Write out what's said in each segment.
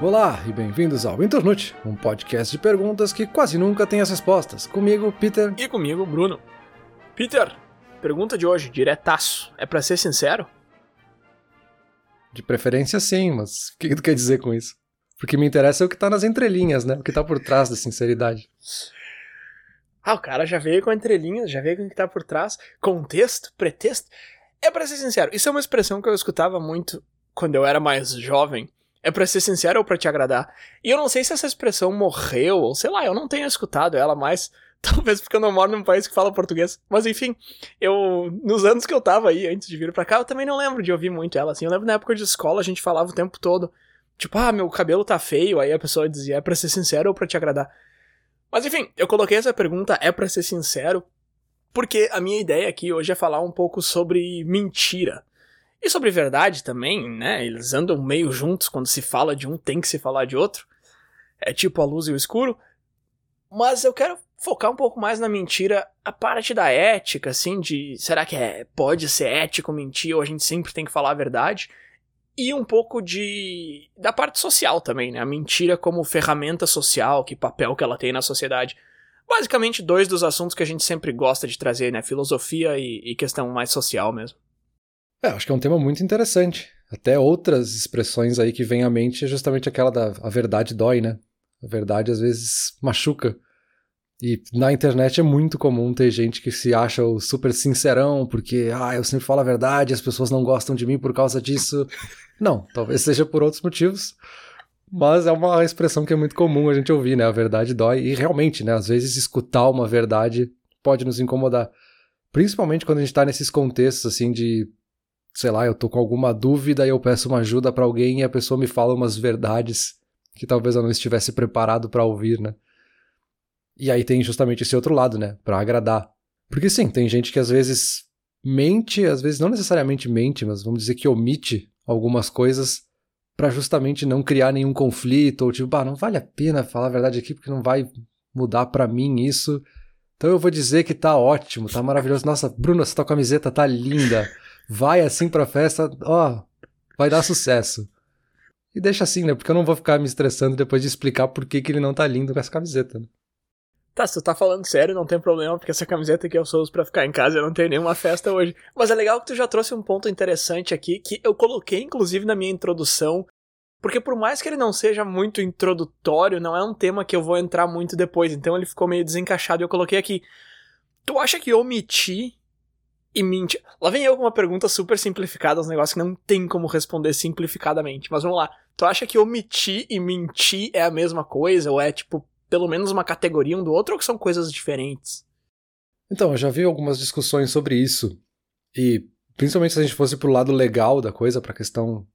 Olá e bem-vindos ao Internute, um podcast de perguntas que quase nunca tem as respostas. Comigo, Peter. E comigo, Bruno. Peter, pergunta de hoje, diretaço. É para ser sincero? De preferência sim, mas o que tu quer dizer com isso? Porque me interessa é o que tá nas entrelinhas, né? O que tá por trás da sinceridade. Ah, o cara já veio com entrelinhas, já veio com o que tá por trás, contexto, pretexto. É para ser sincero, isso é uma expressão que eu escutava muito quando eu era mais jovem. É para ser sincero ou para te agradar? E eu não sei se essa expressão morreu, ou sei lá, eu não tenho escutado ela mais. Talvez porque eu não moro num país que fala português. Mas enfim, eu. Nos anos que eu tava aí, antes de vir pra cá, eu também não lembro de ouvir muito ela. Assim, eu lembro na época de escola a gente falava o tempo todo. Tipo, ah, meu cabelo tá feio. Aí a pessoa dizia, é pra ser sincero ou pra te agradar? Mas enfim, eu coloquei essa pergunta, é para ser sincero, porque a minha ideia aqui hoje é falar um pouco sobre mentira. E sobre verdade também, né? Eles andam meio juntos quando se fala de um, tem que se falar de outro. É tipo a luz e o escuro. Mas eu quero focar um pouco mais na mentira, a parte da ética, assim, de será que é, pode ser ético mentir ou a gente sempre tem que falar a verdade? E um pouco de da parte social também, né? A mentira como ferramenta social, que papel que ela tem na sociedade. Basicamente, dois dos assuntos que a gente sempre gosta de trazer, né? Filosofia e, e questão mais social mesmo. É, acho que é um tema muito interessante. Até outras expressões aí que vêm à mente é justamente aquela da a verdade dói, né? A verdade às vezes machuca. E na internet é muito comum ter gente que se acha o super sincerão, porque, ah, eu sempre falo a verdade, as pessoas não gostam de mim por causa disso. Não, talvez seja por outros motivos. Mas é uma expressão que é muito comum a gente ouvir, né? A verdade dói. E realmente, né? Às vezes escutar uma verdade pode nos incomodar. Principalmente quando a gente tá nesses contextos, assim, de sei lá, eu tô com alguma dúvida e eu peço uma ajuda para alguém e a pessoa me fala umas verdades que talvez eu não estivesse preparado para ouvir, né? E aí tem justamente esse outro lado, né, para agradar. Porque sim, tem gente que às vezes mente, às vezes não necessariamente mente, mas vamos dizer que omite algumas coisas para justamente não criar nenhum conflito ou tipo, bah, não vale a pena falar a verdade aqui porque não vai mudar para mim isso. Então eu vou dizer que tá ótimo, tá maravilhoso. Nossa, Bruno, essa tua camiseta tá linda vai assim pra festa, ó, vai dar sucesso. E deixa assim, né? Porque eu não vou ficar me estressando depois de explicar por que, que ele não tá lindo com essa camiseta. Né? Tá, se tu tá falando sério, não tem problema, porque essa camiseta aqui eu sou uso pra ficar em casa, eu não tenho nenhuma festa hoje. Mas é legal que tu já trouxe um ponto interessante aqui, que eu coloquei inclusive na minha introdução, porque por mais que ele não seja muito introdutório, não é um tema que eu vou entrar muito depois, então ele ficou meio desencaixado e eu coloquei aqui. Tu acha que omitir e mentir. Lá vem eu com uma pergunta super simplificada, uns negócios que não tem como responder simplificadamente. Mas vamos lá. Tu acha que omitir e mentir é a mesma coisa? Ou é, tipo, pelo menos uma categoria um do outro? Ou que são coisas diferentes? Então, eu já vi algumas discussões sobre isso. E, principalmente se a gente fosse pro lado legal da coisa, pra questão.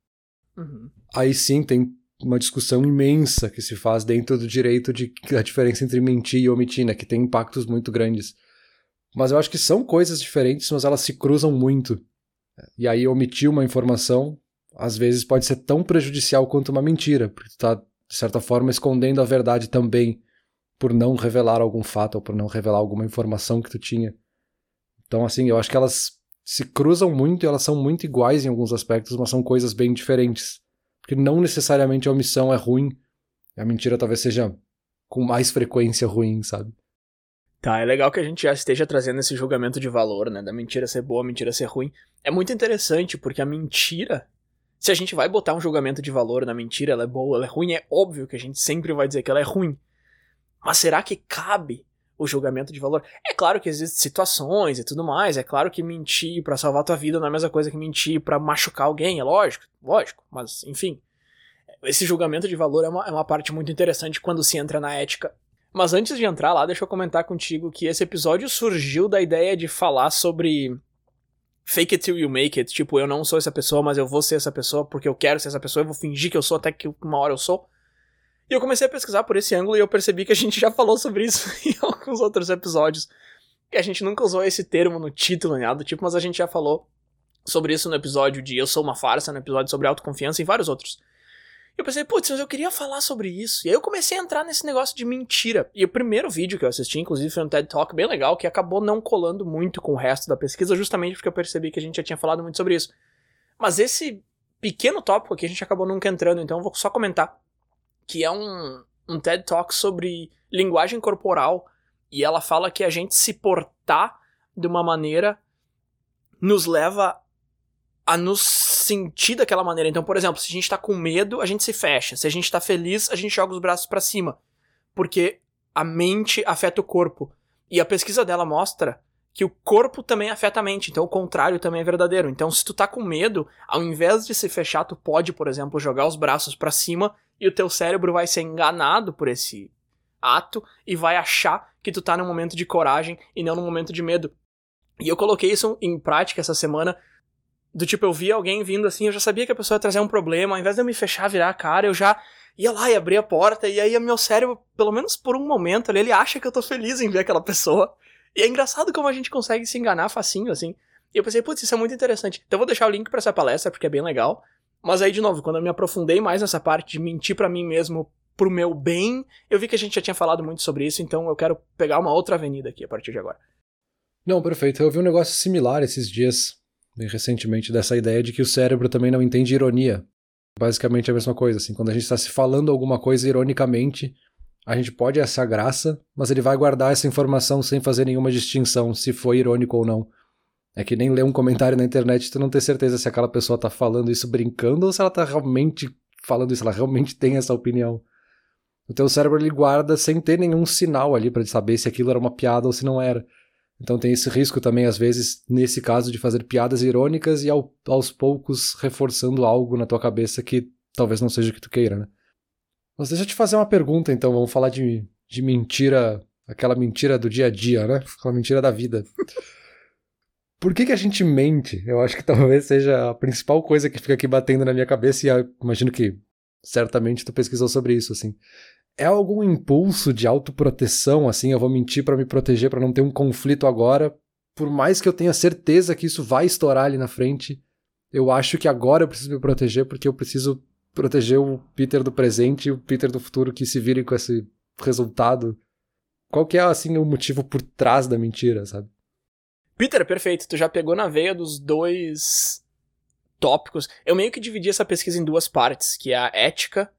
Uhum. Aí sim tem uma discussão imensa que se faz dentro do direito de a diferença entre mentir e omitir, né? Que tem impactos muito grandes. Mas eu acho que são coisas diferentes, mas elas se cruzam muito. E aí omitir uma informação, às vezes, pode ser tão prejudicial quanto uma mentira, porque tu tá, de certa forma, escondendo a verdade também, por não revelar algum fato ou por não revelar alguma informação que tu tinha. Então, assim, eu acho que elas se cruzam muito e elas são muito iguais em alguns aspectos, mas são coisas bem diferentes. Porque não necessariamente a omissão é ruim, a mentira talvez seja com mais frequência ruim, sabe? Tá, é legal que a gente já esteja trazendo esse julgamento de valor, né? Da mentira ser boa, mentira ser ruim. É muito interessante, porque a mentira. Se a gente vai botar um julgamento de valor na mentira, ela é boa, ela é ruim, é óbvio que a gente sempre vai dizer que ela é ruim. Mas será que cabe o julgamento de valor? É claro que existem situações e tudo mais, é claro que mentir para salvar tua vida não é a mesma coisa que mentir para machucar alguém, é lógico, lógico, mas enfim. Esse julgamento de valor é uma, é uma parte muito interessante quando se entra na ética mas antes de entrar lá, deixa eu comentar contigo que esse episódio surgiu da ideia de falar sobre fake it till you make it. Tipo, eu não sou essa pessoa, mas eu vou ser essa pessoa porque eu quero ser essa pessoa, eu vou fingir que eu sou até que uma hora eu sou. E eu comecei a pesquisar por esse ângulo e eu percebi que a gente já falou sobre isso em alguns outros episódios. Que a gente nunca usou esse termo no título, nada do tipo, mas a gente já falou sobre isso no episódio de Eu Sou Uma Farsa, no episódio sobre autoconfiança e vários outros eu pensei, putz, mas eu queria falar sobre isso. E aí eu comecei a entrar nesse negócio de mentira. E o primeiro vídeo que eu assisti, inclusive, foi um TED Talk bem legal, que acabou não colando muito com o resto da pesquisa, justamente porque eu percebi que a gente já tinha falado muito sobre isso. Mas esse pequeno tópico aqui a gente acabou nunca entrando, então eu vou só comentar. que é um, um TED Talk sobre linguagem corporal. E ela fala que a gente se portar de uma maneira nos leva a nos sentir daquela maneira. Então, por exemplo, se a gente tá com medo, a gente se fecha. Se a gente tá feliz, a gente joga os braços para cima. Porque a mente afeta o corpo. E a pesquisa dela mostra que o corpo também afeta a mente, então o contrário também é verdadeiro. Então, se tu tá com medo, ao invés de se fechar, tu pode, por exemplo, jogar os braços para cima e o teu cérebro vai ser enganado por esse ato e vai achar que tu tá num momento de coragem e não num momento de medo. E eu coloquei isso em prática essa semana do tipo, eu via alguém vindo assim, eu já sabia que a pessoa ia trazer um problema, ao invés de eu me fechar, virar a cara, eu já ia lá e abria a porta, e aí meu cérebro, pelo menos por um momento ali, ele acha que eu tô feliz em ver aquela pessoa. E é engraçado como a gente consegue se enganar facinho, assim. E eu pensei, putz, isso é muito interessante. Então eu vou deixar o link para essa palestra, porque é bem legal. Mas aí, de novo, quando eu me aprofundei mais nessa parte de mentir para mim mesmo pro meu bem, eu vi que a gente já tinha falado muito sobre isso, então eu quero pegar uma outra avenida aqui a partir de agora. Não, perfeito. Eu vi um negócio similar esses dias recentemente dessa ideia de que o cérebro também não entende ironia. Basicamente a mesma coisa, assim, quando a gente está se falando alguma coisa ironicamente, a gente pode essa graça, mas ele vai guardar essa informação sem fazer nenhuma distinção se foi irônico ou não. É que nem ler um comentário na internet tu não ter certeza se aquela pessoa tá falando isso brincando ou se ela tá realmente falando isso, ela realmente tem essa opinião. O teu cérebro ele guarda sem ter nenhum sinal ali para saber se aquilo era uma piada ou se não era. Então tem esse risco também, às vezes, nesse caso, de fazer piadas irônicas e ao, aos poucos reforçando algo na tua cabeça que talvez não seja o que tu queira, né? Mas deixa eu te fazer uma pergunta, então. Vamos falar de, de mentira, aquela mentira do dia a dia, né? Aquela mentira da vida. Por que, que a gente mente? Eu acho que talvez seja a principal coisa que fica aqui batendo na minha cabeça e imagino que certamente tu pesquisou sobre isso, assim é algum impulso de autoproteção, assim, eu vou mentir para me proteger, para não ter um conflito agora, por mais que eu tenha certeza que isso vai estourar ali na frente, eu acho que agora eu preciso me proteger porque eu preciso proteger o Peter do presente e o Peter do futuro que se virem com esse resultado. Qual que é, assim, o motivo por trás da mentira, sabe? Peter, perfeito. Tu já pegou na veia dos dois tópicos. Eu meio que dividi essa pesquisa em duas partes, que é a ética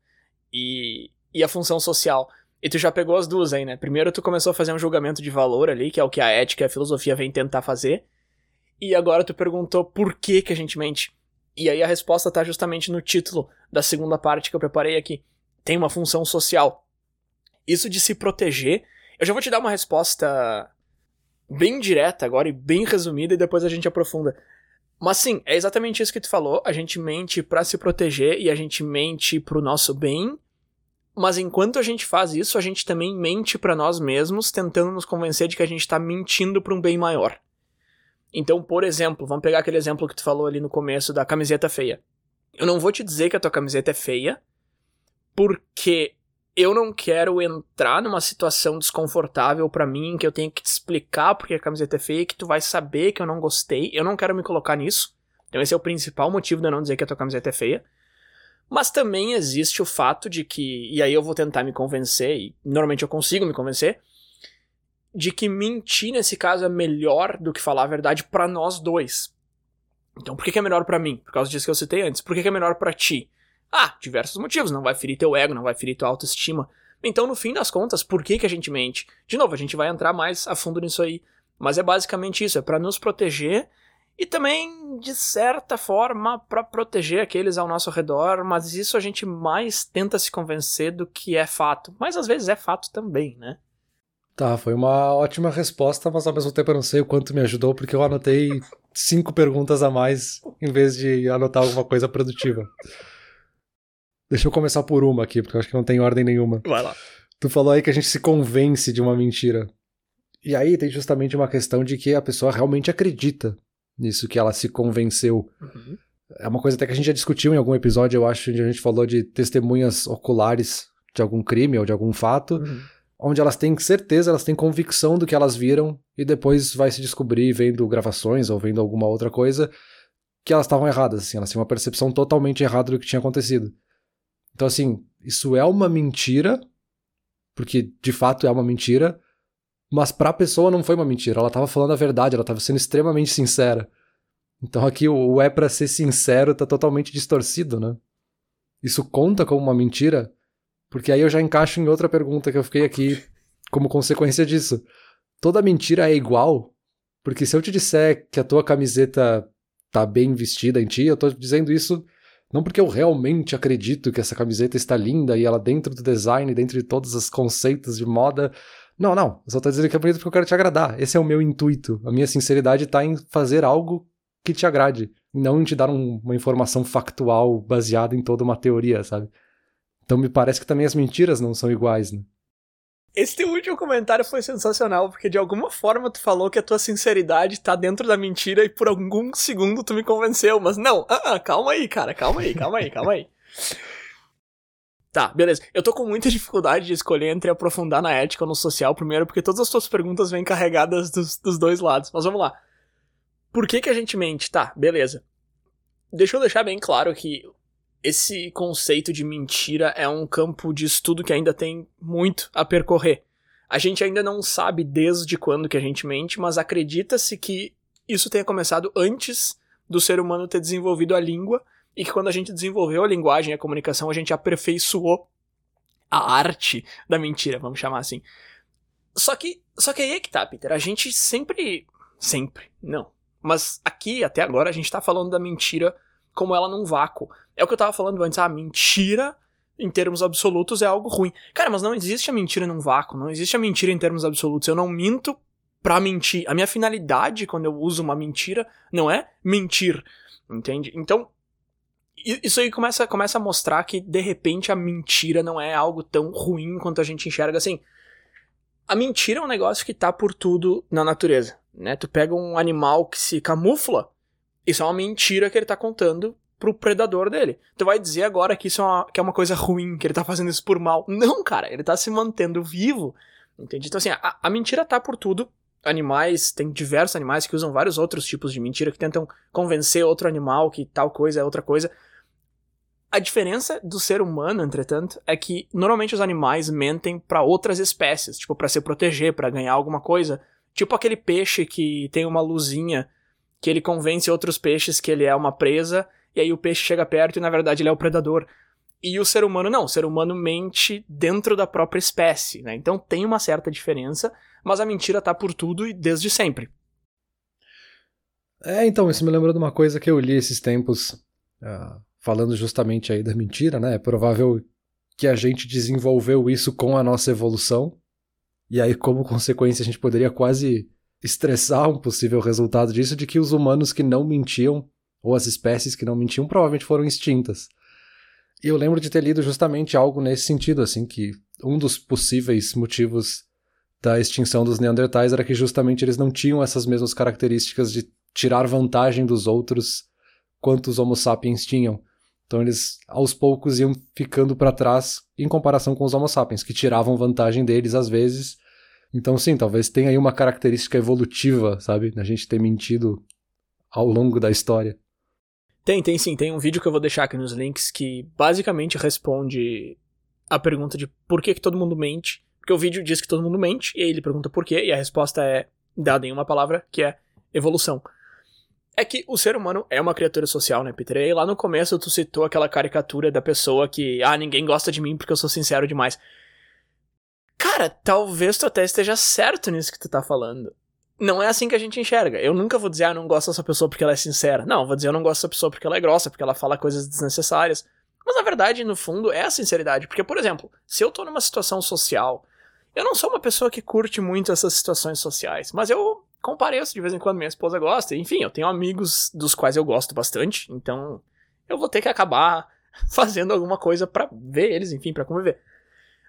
e e a função social. E tu já pegou as duas aí, né? Primeiro tu começou a fazer um julgamento de valor ali, que é o que a ética e a filosofia vêm tentar fazer. E agora tu perguntou por que que a gente mente. E aí a resposta tá justamente no título da segunda parte que eu preparei aqui. Tem uma função social. Isso de se proteger. Eu já vou te dar uma resposta bem direta agora e bem resumida e depois a gente aprofunda. Mas sim, é exatamente isso que tu falou. A gente mente para se proteger e a gente mente pro nosso bem mas enquanto a gente faz isso, a gente também mente para nós mesmos, tentando nos convencer de que a gente tá mentindo para um bem maior. Então, por exemplo, vamos pegar aquele exemplo que tu falou ali no começo da camiseta feia. Eu não vou te dizer que a tua camiseta é feia, porque eu não quero entrar numa situação desconfortável para mim, que eu tenho que te explicar porque a camiseta é feia, que tu vai saber que eu não gostei. Eu não quero me colocar nisso. Então esse é o principal motivo de eu não dizer que a tua camiseta é feia. Mas também existe o fato de que, e aí eu vou tentar me convencer, e normalmente eu consigo me convencer, de que mentir nesse caso é melhor do que falar a verdade para nós dois. Então por que, que é melhor para mim? Por causa disso que eu citei antes. Por que, que é melhor para ti? Ah, diversos motivos. Não vai ferir teu ego, não vai ferir tua autoestima. Então, no fim das contas, por que, que a gente mente? De novo, a gente vai entrar mais a fundo nisso aí. Mas é basicamente isso: é para nos proteger e também, de certa forma, para proteger aqueles ao nosso redor, mas isso a gente mais tenta se convencer do que é fato. Mas às vezes é fato também, né? Tá, foi uma ótima resposta, mas ao mesmo tempo eu não sei o quanto me ajudou, porque eu anotei cinco perguntas a mais em vez de anotar alguma coisa produtiva. Deixa eu começar por uma aqui, porque eu acho que não tem ordem nenhuma. Vai lá. Tu falou aí que a gente se convence de uma mentira. E aí tem justamente uma questão de que a pessoa realmente acredita nisso que ela se convenceu. Uhum. É uma coisa até que a gente já discutiu em algum episódio, eu acho, onde a gente falou de testemunhas oculares de algum crime ou de algum fato, uhum. onde elas têm certeza, elas têm convicção do que elas viram e depois vai se descobrir vendo gravações ou vendo alguma outra coisa que elas estavam erradas, assim, elas têm uma percepção totalmente errada do que tinha acontecido. Então, assim, isso é uma mentira, porque de fato é uma mentira, mas para a pessoa não foi uma mentira, ela estava falando a verdade, ela estava sendo extremamente sincera. Então aqui o é para ser sincero tá totalmente distorcido, né? Isso conta como uma mentira? Porque aí eu já encaixo em outra pergunta que eu fiquei aqui como consequência disso. Toda mentira é igual? Porque se eu te disser que a tua camiseta tá bem vestida em ti, eu tô dizendo isso não porque eu realmente acredito que essa camiseta está linda e ela dentro do design, dentro de todos os conceitos de moda. Não, não. Eu só tô dizendo que é bonito porque eu quero te agradar. Esse é o meu intuito. A minha sinceridade tá em fazer algo que te agrade. Não em te dar um, uma informação factual baseada em toda uma teoria, sabe? Então me parece que também as mentiras não são iguais, né? Esse teu último comentário foi sensacional, porque de alguma forma tu falou que a tua sinceridade tá dentro da mentira e por algum segundo tu me convenceu, mas não, uh -uh, calma aí, cara, calma aí, calma aí, calma aí. Tá, beleza. Eu tô com muita dificuldade de escolher entre aprofundar na ética ou no social primeiro, porque todas as tuas perguntas vêm carregadas dos, dos dois lados. Mas vamos lá. Por que que a gente mente? Tá, beleza. Deixa eu deixar bem claro que esse conceito de mentira é um campo de estudo que ainda tem muito a percorrer. A gente ainda não sabe desde quando que a gente mente, mas acredita-se que isso tenha começado antes do ser humano ter desenvolvido a língua e que quando a gente desenvolveu a linguagem e a comunicação, a gente aperfeiçoou a arte da mentira, vamos chamar assim. Só que, só que aí é que tá, Peter. A gente sempre, sempre, não. Mas aqui, até agora, a gente tá falando da mentira como ela num vácuo. É o que eu tava falando antes, ah, mentira em termos absolutos é algo ruim. Cara, mas não existe a mentira num vácuo, não existe a mentira em termos absolutos. Eu não minto pra mentir. A minha finalidade quando eu uso uma mentira não é mentir, entende? Então, isso aí começa, começa a mostrar que de repente a mentira não é algo tão ruim quanto a gente enxerga assim. A mentira é um negócio que tá por tudo na natureza, né? Tu pega um animal que se camufla, isso é uma mentira que ele tá contando pro predador dele. Tu vai dizer agora que isso é uma, que é uma coisa ruim, que ele tá fazendo isso por mal. Não, cara, ele tá se mantendo vivo. Entende? Então, assim, a, a mentira tá por tudo. Animais, tem diversos animais que usam vários outros tipos de mentira, que tentam convencer outro animal que tal coisa é outra coisa. A diferença do ser humano, entretanto, é que normalmente os animais mentem para outras espécies, tipo para se proteger, para ganhar alguma coisa, tipo aquele peixe que tem uma luzinha que ele convence outros peixes que ele é uma presa, e aí o peixe chega perto e na verdade ele é o predador. E o ser humano não, o ser humano mente dentro da própria espécie, né? Então tem uma certa diferença, mas a mentira tá por tudo e desde sempre. É, então, isso me lembrou de uma coisa que eu li esses tempos, uh, falando justamente aí da mentira, né? É provável que a gente desenvolveu isso com a nossa evolução, e aí, como consequência, a gente poderia quase estressar um possível resultado disso de que os humanos que não mentiam, ou as espécies que não mentiam, provavelmente foram extintas. E eu lembro de ter lido justamente algo nesse sentido, assim, que um dos possíveis motivos da extinção dos Neandertais era que justamente eles não tinham essas mesmas características de tirar vantagem dos outros quanto os Homo sapiens tinham. Então eles aos poucos iam ficando para trás em comparação com os Homo sapiens, que tiravam vantagem deles às vezes então, sim, talvez tenha aí uma característica evolutiva, sabe? A gente ter mentido ao longo da história. Tem, tem sim. Tem um vídeo que eu vou deixar aqui nos links que basicamente responde a pergunta de por que, que todo mundo mente. Porque o vídeo diz que todo mundo mente, e aí ele pergunta por quê, e a resposta é dada em uma palavra, que é evolução. É que o ser humano é uma criatura social, né, Peter? E lá no começo tu citou aquela caricatura da pessoa que, ah, ninguém gosta de mim porque eu sou sincero demais. Cara, talvez tu até esteja certo nisso que tu tá falando. Não é assim que a gente enxerga. Eu nunca vou dizer, ah, não gosto dessa pessoa porque ela é sincera. Não, vou dizer, eu não gosto dessa pessoa porque ela é grossa, porque ela fala coisas desnecessárias. Mas na verdade, no fundo, é a sinceridade. Porque, por exemplo, se eu tô numa situação social, eu não sou uma pessoa que curte muito essas situações sociais, mas eu compareço de vez em quando, minha esposa gosta. Enfim, eu tenho amigos dos quais eu gosto bastante, então eu vou ter que acabar fazendo alguma coisa para ver eles, enfim, para conviver.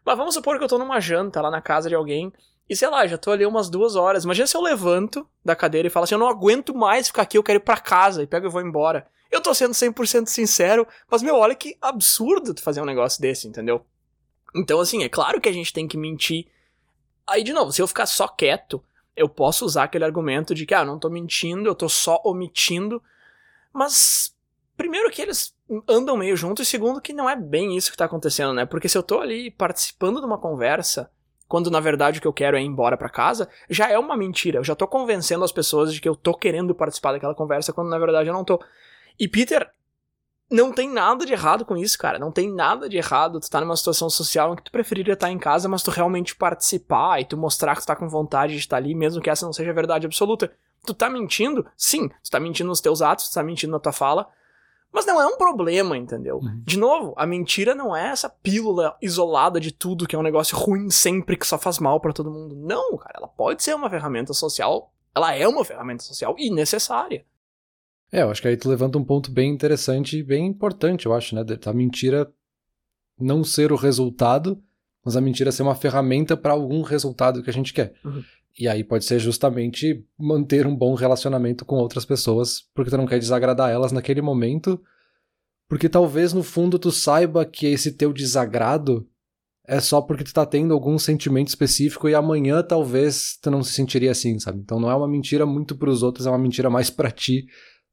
Mas vamos supor que eu tô numa janta lá na casa de alguém e sei lá, já tô ali umas duas horas. Imagina se eu levanto da cadeira e falo assim: eu não aguento mais ficar aqui, eu quero ir pra casa e pego e vou embora. Eu tô sendo 100% sincero, mas meu, olha que absurdo tu fazer um negócio desse, entendeu? Então, assim, é claro que a gente tem que mentir. Aí, de novo, se eu ficar só quieto, eu posso usar aquele argumento de que, ah, não tô mentindo, eu tô só omitindo. Mas primeiro que eles andam meio juntos e segundo que não é bem isso que tá acontecendo, né? Porque se eu tô ali participando de uma conversa, quando na verdade o que eu quero é ir embora para casa, já é uma mentira. Eu já tô convencendo as pessoas de que eu tô querendo participar daquela conversa quando na verdade eu não tô. E Peter, não tem nada de errado com isso, cara. Não tem nada de errado. Tu tá numa situação social em que tu preferiria estar em casa, mas tu realmente participar e tu mostrar que tu tá com vontade de estar ali, mesmo que essa não seja a verdade absoluta. Tu tá mentindo? Sim, tu tá mentindo nos teus atos, tu tá mentindo na tua fala. Mas não é um problema, entendeu? Uhum. De novo, a mentira não é essa pílula isolada de tudo que é um negócio ruim sempre que só faz mal para todo mundo. Não, cara, ela pode ser uma ferramenta social. Ela é uma ferramenta social e necessária. É, eu acho que aí tu levanta um ponto bem interessante e bem importante, eu acho, né? A mentira não ser o resultado, mas a mentira ser uma ferramenta para algum resultado que a gente quer. Uhum. E aí pode ser justamente manter um bom relacionamento com outras pessoas, porque tu não quer desagradar elas naquele momento, porque talvez no fundo tu saiba que esse teu desagrado é só porque tu tá tendo algum sentimento específico e amanhã talvez tu não se sentiria assim, sabe? Então não é uma mentira muito para os outros, é uma mentira mais para ti,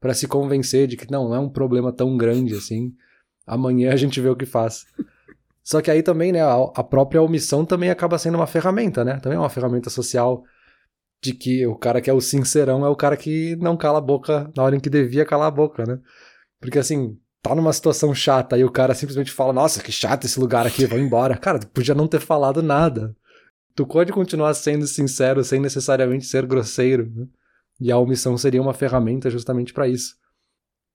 para se convencer de que não, não é um problema tão grande assim. Amanhã a gente vê o que faz. Só que aí também, né, a, própria omissão também acaba sendo uma ferramenta, né? Também é uma ferramenta social de que o cara que é o sincerão é o cara que não cala a boca na hora em que devia calar a boca, né? Porque assim, tá numa situação chata e o cara simplesmente fala: Nossa, que chato esse lugar aqui, vou embora. Cara, tu podia não ter falado nada. Tu pode continuar sendo sincero sem necessariamente ser grosseiro. Né? E a omissão seria uma ferramenta justamente para isso.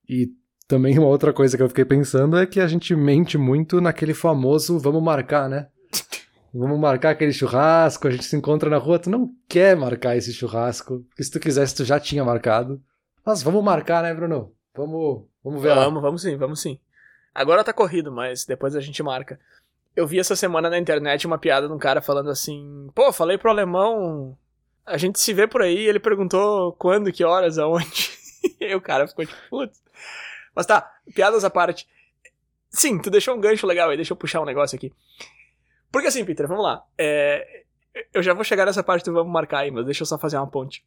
E também uma outra coisa que eu fiquei pensando é que a gente mente muito naquele famoso vamos marcar, né? Vamos marcar aquele churrasco, a gente se encontra na rua, tu não quer marcar esse churrasco, porque se tu quisesse tu já tinha marcado. Mas vamos marcar, né, Bruno? Vamos, vamos ver vamos, lá. Vamos, sim, vamos sim. Agora tá corrido, mas depois a gente marca. Eu vi essa semana na internet uma piada de um cara falando assim: pô, falei pro alemão, a gente se vê por aí, ele perguntou quando, que horas, aonde. e o cara ficou tipo, putz. Mas tá, piadas à parte. Sim, tu deixou um gancho legal aí, deixa eu puxar um negócio aqui. Porque assim, Peter, vamos lá. É, eu já vou chegar nessa parte do vamos marcar aí, mas deixa eu só fazer uma ponte.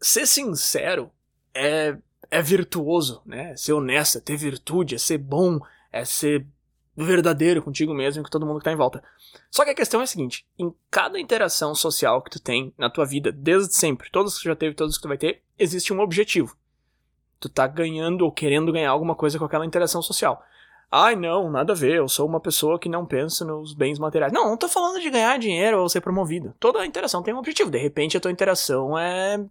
Ser sincero é, é virtuoso, né? Ser honesto, é ter virtude, é ser bom, é ser verdadeiro contigo mesmo e com todo mundo que tá em volta. Só que a questão é a seguinte: em cada interação social que tu tem na tua vida, desde sempre, todos que tu já teve, todos que tu vai ter, existe um objetivo. Tu tá ganhando ou querendo ganhar alguma coisa com aquela interação social. Ai, não, nada a ver, eu sou uma pessoa que não pensa nos bens materiais. Não, não tô falando de ganhar dinheiro ou ser promovido. Toda interação tem um objetivo. De repente a tua interação é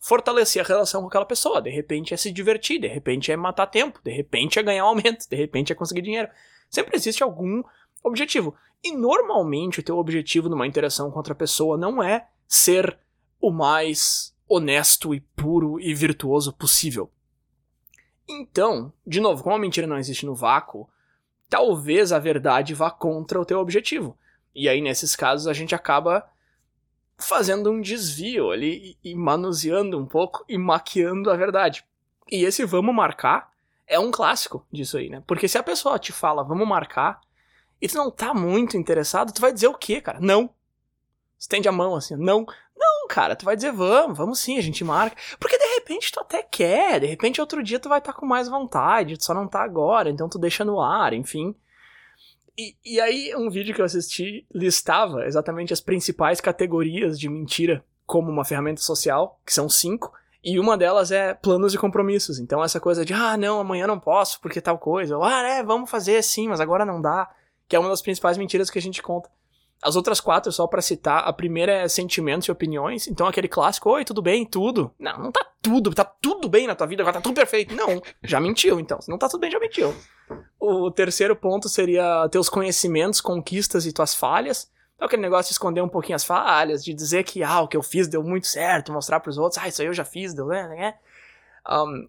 fortalecer a relação com aquela pessoa. De repente é se divertir, de repente é matar tempo, de repente é ganhar aumento, de repente é conseguir dinheiro. Sempre existe algum objetivo. E normalmente o teu objetivo numa interação com outra pessoa não é ser o mais honesto e puro e virtuoso possível. Então, de novo, como a mentira não existe no vácuo, talvez a verdade vá contra o teu objetivo. E aí, nesses casos, a gente acaba fazendo um desvio ali e manuseando um pouco e maquiando a verdade. E esse vamos marcar é um clássico disso aí, né? Porque se a pessoa te fala vamos marcar e tu não tá muito interessado, tu vai dizer o quê, cara? Não. Estende a mão assim, não. Não, cara, tu vai dizer vamos, vamos sim, a gente marca. Porque de repente tu até quer, de repente outro dia tu vai estar tá com mais vontade, tu só não tá agora, então tu deixa no ar, enfim. E, e aí, um vídeo que eu assisti listava exatamente as principais categorias de mentira como uma ferramenta social, que são cinco, e uma delas é planos e compromissos. Então, essa coisa de, ah, não, amanhã não posso porque tal coisa, ou, ah, é, vamos fazer sim, mas agora não dá, que é uma das principais mentiras que a gente conta. As outras quatro, só para citar, a primeira é sentimentos e opiniões. Então aquele clássico, oi, tudo bem? Tudo. Não, não tá tudo, tá tudo bem na tua vida, agora tá tudo perfeito. Não, já mentiu então. Se não tá tudo bem, já mentiu. O terceiro ponto seria teus conhecimentos, conquistas e tuas falhas. Então aquele negócio de esconder um pouquinho as falhas, de dizer que, ah, o que eu fiz deu muito certo, mostrar pros outros, ah, isso aí eu já fiz, deu, né? né? Um,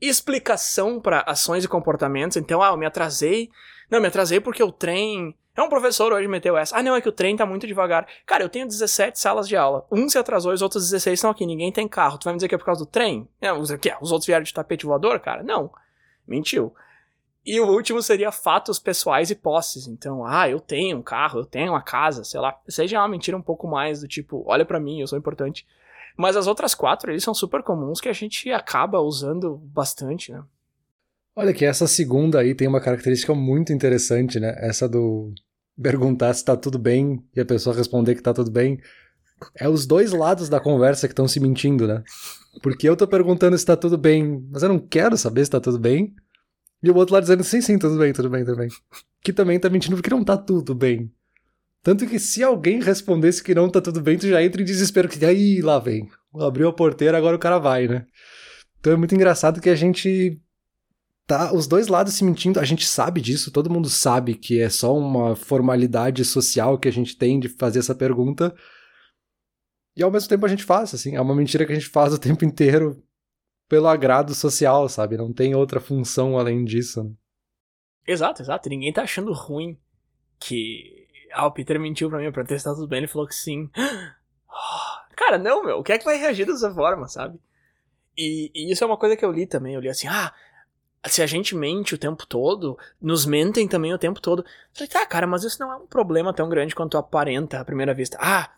explicação para ações e comportamentos. Então, ah, eu me atrasei. Não, me atrasei porque o trem é um professor hoje meteu essa. Ah, não, é que o trem tá muito devagar. Cara, eu tenho 17 salas de aula. Um se atrasou e os outros 16 estão aqui. Ninguém tem carro. Tu vai me dizer que é por causa do trem? É, os, que, os outros vieram de tapete voador, cara? Não. Mentiu. E o último seria fatos pessoais e posses. Então, ah, eu tenho um carro, eu tenho uma casa, sei lá. Seja uma mentira um pouco mais do tipo, olha para mim, eu sou importante. Mas as outras quatro, eles são super comuns que a gente acaba usando bastante, né? Olha que essa segunda aí tem uma característica muito interessante, né? Essa do perguntar se tá tudo bem e a pessoa responder que tá tudo bem. é os dois lados da conversa que estão se mentindo, né? Porque eu tô perguntando se tá tudo bem, mas eu não quero saber se tá tudo bem. E o outro lado dizendo, sim, sim, tudo bem, tudo bem, tudo bem. Que também tá mentindo porque não tá tudo bem. Tanto que se alguém respondesse que não tá tudo bem, tu já entra em desespero, que aí lá vem. Abriu a porteira, agora o cara vai, né? Então é muito engraçado que a gente tá os dois lados se mentindo, a gente sabe disso, todo mundo sabe que é só uma formalidade social que a gente tem de fazer essa pergunta. E ao mesmo tempo a gente faz, assim, é uma mentira que a gente faz o tempo inteiro pelo agrado social, sabe? Não tem outra função além disso. Né? Exato, exato. Ninguém tá achando ruim que. Ah, o Peter mentiu pra mim pra testar tudo bem. Ele falou que sim. Cara, não, meu. O que é que vai reagir dessa forma, sabe? E, e isso é uma coisa que eu li também. Eu li assim, ah, se a gente mente o tempo todo, nos mentem também o tempo todo. Eu falei, tá, cara, mas isso não é um problema tão grande quanto aparenta à primeira vista. Ah,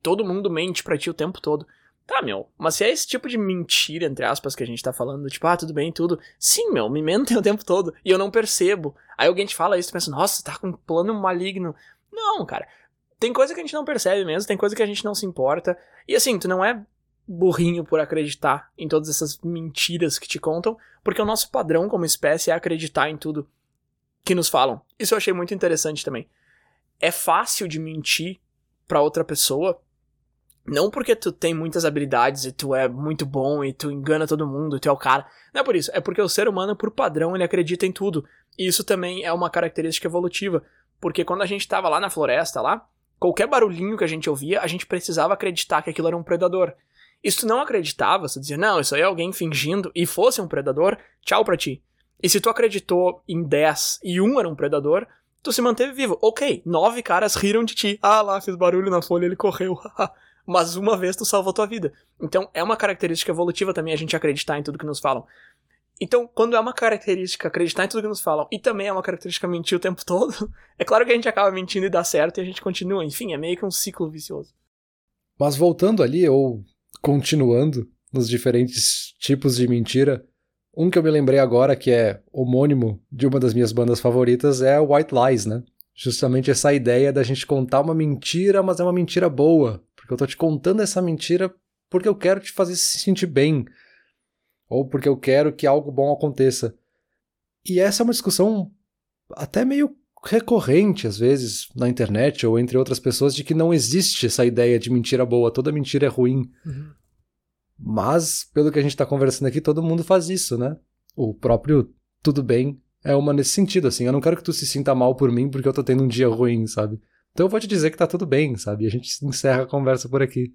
todo mundo mente pra ti o tempo todo. Tá, meu, mas se é esse tipo de mentira, entre aspas, que a gente tá falando, tipo, ah, tudo bem, tudo. Sim, meu, me mentem o tempo todo e eu não percebo. Aí alguém te fala isso e pensa, nossa, tá com um plano maligno. Não, cara. Tem coisa que a gente não percebe mesmo, tem coisa que a gente não se importa. E assim, tu não é burrinho por acreditar em todas essas mentiras que te contam, porque o nosso padrão como espécie é acreditar em tudo que nos falam. Isso eu achei muito interessante também. É fácil de mentir para outra pessoa não porque tu tem muitas habilidades e tu é muito bom e tu engana todo mundo tu é o cara. Não é por isso. É porque o ser humano, por padrão, ele acredita em tudo. E isso também é uma característica evolutiva. Porque quando a gente tava lá na floresta, lá, qualquer barulhinho que a gente ouvia, a gente precisava acreditar que aquilo era um predador. E se tu não acreditava, se dizia, não, isso aí é alguém fingindo, e fosse um predador, tchau pra ti. E se tu acreditou em 10 e um era um predador, tu se manteve vivo. Ok, nove caras riram de ti. Ah lá, fiz barulho na folha, ele correu. mas uma vez tu salvou tua vida. Então é uma característica evolutiva também a gente acreditar em tudo que nos falam. Então, quando é uma característica acreditar em tudo que nos falam e também é uma característica mentir o tempo todo, é claro que a gente acaba mentindo e dá certo e a gente continua. Enfim, é meio que um ciclo vicioso. Mas voltando ali, ou continuando nos diferentes tipos de mentira, um que eu me lembrei agora que é homônimo de uma das minhas bandas favoritas é White Lies, né? Justamente essa ideia da gente contar uma mentira, mas é uma mentira boa, eu tô te contando essa mentira porque eu quero te fazer se sentir bem. Ou porque eu quero que algo bom aconteça. E essa é uma discussão até meio recorrente, às vezes, na internet ou entre outras pessoas, de que não existe essa ideia de mentira boa, toda mentira é ruim. Uhum. Mas, pelo que a gente está conversando aqui, todo mundo faz isso, né? O próprio tudo bem é uma nesse sentido, assim. Eu não quero que tu se sinta mal por mim porque eu tô tendo um dia ruim, sabe? Então eu vou te dizer que tá tudo bem, sabe? E a gente encerra a conversa por aqui.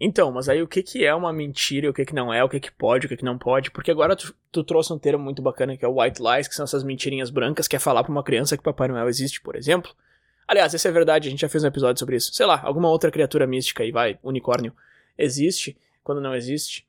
Então, mas aí o que, que é uma mentira, o que, que não é, o que, que pode, o que, que não pode? Porque agora tu, tu trouxe um termo muito bacana que é o white lies, que são essas mentirinhas brancas, que é falar pra uma criança que Papai Noel existe, por exemplo. Aliás, isso é verdade, a gente já fez um episódio sobre isso. Sei lá, alguma outra criatura mística aí, vai, unicórnio, existe quando não existe.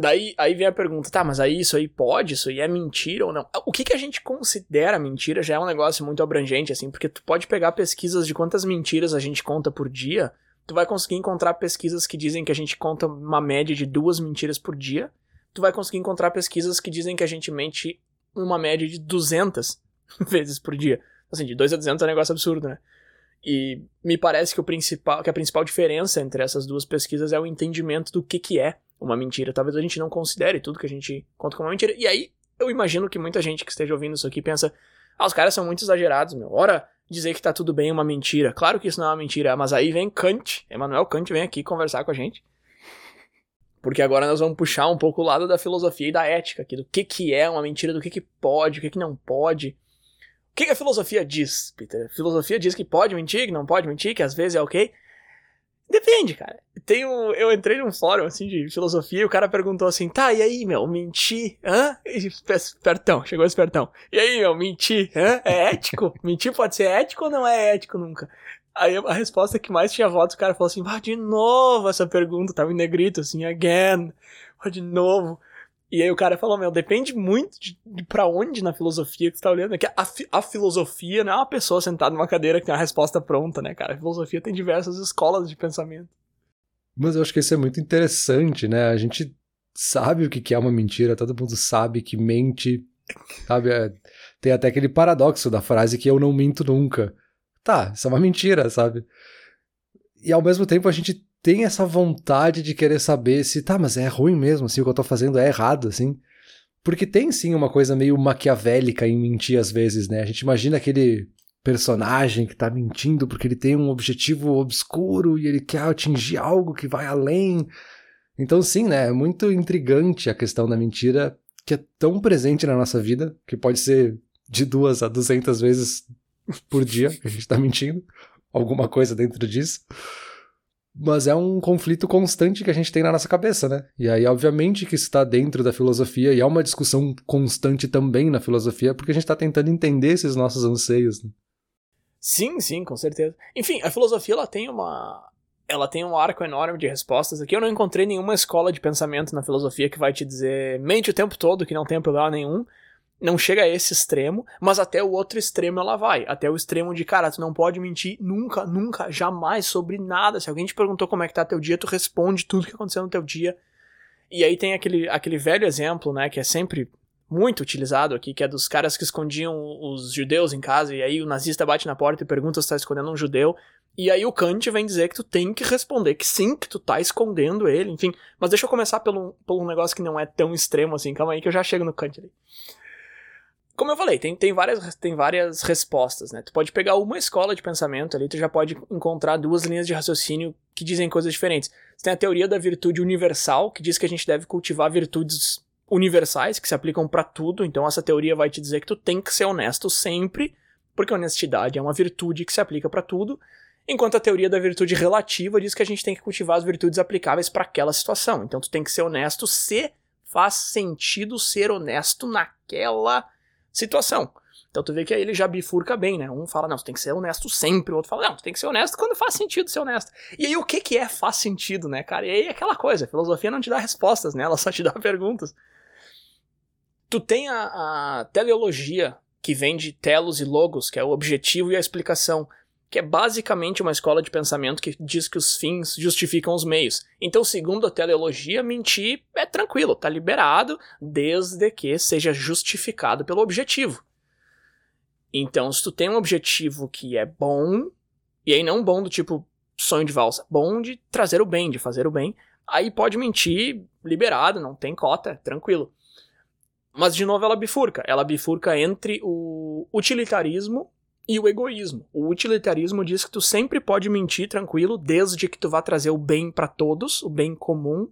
Daí aí vem a pergunta, tá, mas aí isso aí pode, isso aí é mentira ou não? O que, que a gente considera mentira já é um negócio muito abrangente, assim, porque tu pode pegar pesquisas de quantas mentiras a gente conta por dia, tu vai conseguir encontrar pesquisas que dizem que a gente conta uma média de duas mentiras por dia, tu vai conseguir encontrar pesquisas que dizem que a gente mente uma média de 200 vezes por dia. Assim, de 2 a 200 é um negócio absurdo, né? E me parece que, o principal, que a principal diferença entre essas duas pesquisas é o entendimento do que, que é uma mentira. Talvez a gente não considere tudo que a gente conta como uma mentira. E aí, eu imagino que muita gente que esteja ouvindo isso aqui pensa: ah, os caras são muito exagerados, meu. Ora, dizer que tá tudo bem é uma mentira. Claro que isso não é uma mentira, mas aí vem Kant, Emmanuel Kant vem aqui conversar com a gente. Porque agora nós vamos puxar um pouco o lado da filosofia e da ética, aqui, do que, que é uma mentira, do que, que pode, o que, que não pode. O que, a filosofia diz, Peter? A filosofia diz que pode mentir, que não pode mentir, que às vezes é ok. Depende, cara. Tem um, eu entrei num fórum assim de filosofia e o cara perguntou assim: tá, e aí, meu, mentir? Hã? Espertão, chegou espertão. E aí, meu, mentir? Hã? É ético? mentir pode ser ético ou não é ético nunca? Aí a resposta que mais tinha votos, o cara falou assim: ah, de novo essa pergunta, tava em negrito, assim, again. Ah, de novo. E aí o cara falou, meu, depende muito de, de pra onde na filosofia que você tá olhando. É que a, a, filosofia não é uma pessoa sentada numa cadeira que tem uma resposta pronta, né, cara? A filosofia tem diversas escolas de pensamento. Mas eu acho que isso é muito interessante, né? A gente sabe o que é uma mentira, todo mundo sabe que mente, sabe? É, tem até aquele paradoxo da frase que eu não minto nunca. Tá, isso é uma mentira, sabe? E ao mesmo tempo a gente tem essa vontade de querer saber se, tá, mas é ruim mesmo, assim, o que eu tô fazendo é errado, assim. Porque tem sim uma coisa meio maquiavélica em mentir às vezes, né? A gente imagina aquele personagem que tá mentindo porque ele tem um objetivo obscuro e ele quer atingir algo que vai além. Então, sim, né? É muito intrigante a questão da mentira que é tão presente na nossa vida, que pode ser de duas a duzentas vezes por dia que a gente tá mentindo, alguma coisa dentro disso. Mas é um conflito constante que a gente tem na nossa cabeça, né? E aí, obviamente, que está dentro da filosofia e é uma discussão constante também na filosofia, porque a gente está tentando entender esses nossos anseios. Né? Sim, sim, com certeza. Enfim, a filosofia ela tem uma ela tem um arco enorme de respostas. Aqui eu não encontrei nenhuma escola de pensamento na filosofia que vai te dizer mente o tempo todo, que não tem problema nenhum não chega a esse extremo, mas até o outro extremo ela vai. Até o extremo de, cara, tu não pode mentir nunca, nunca, jamais sobre nada. Se alguém te perguntou como é que tá teu dia, tu responde tudo que aconteceu no teu dia. E aí tem aquele, aquele velho exemplo, né, que é sempre muito utilizado aqui, que é dos caras que escondiam os judeus em casa, e aí o nazista bate na porta e pergunta se tá escondendo um judeu. E aí o Kant vem dizer que tu tem que responder que sim, que tu tá escondendo ele, enfim. Mas deixa eu começar pelo, pelo um negócio que não é tão extremo assim, calma aí que eu já chego no Kant ali. Como eu falei, tem, tem, várias, tem várias respostas, né? Tu pode pegar uma escola de pensamento ali, tu já pode encontrar duas linhas de raciocínio que dizem coisas diferentes. Você tem a teoria da virtude universal, que diz que a gente deve cultivar virtudes universais, que se aplicam para tudo. Então essa teoria vai te dizer que tu tem que ser honesto sempre, porque honestidade é uma virtude que se aplica para tudo. Enquanto a teoria da virtude relativa diz que a gente tem que cultivar as virtudes aplicáveis para aquela situação. Então tu tem que ser honesto se faz sentido ser honesto naquela situação. Então tu vê que aí ele já bifurca bem, né? Um fala, não, você tem que ser honesto sempre, o outro fala, não, você tem que ser honesto quando faz sentido ser honesto. E aí o que que é faz sentido, né, cara? E aí é aquela coisa, a filosofia não te dá respostas, né? Ela só te dá perguntas. Tu tem a, a teleologia, que vem de telos e logos, que é o objetivo e a explicação, que é basicamente uma escola de pensamento que diz que os fins justificam os meios. Então, segundo a teleologia, mentir é tranquilo, tá liberado, desde que seja justificado pelo objetivo. Então, se tu tem um objetivo que é bom, e aí não bom do tipo sonho de valsa, bom de trazer o bem, de fazer o bem, aí pode mentir liberado, não tem cota, tranquilo. Mas de novo ela bifurca, ela bifurca entre o utilitarismo e o egoísmo. O utilitarismo diz que tu sempre pode mentir tranquilo, desde que tu vá trazer o bem para todos, o bem comum.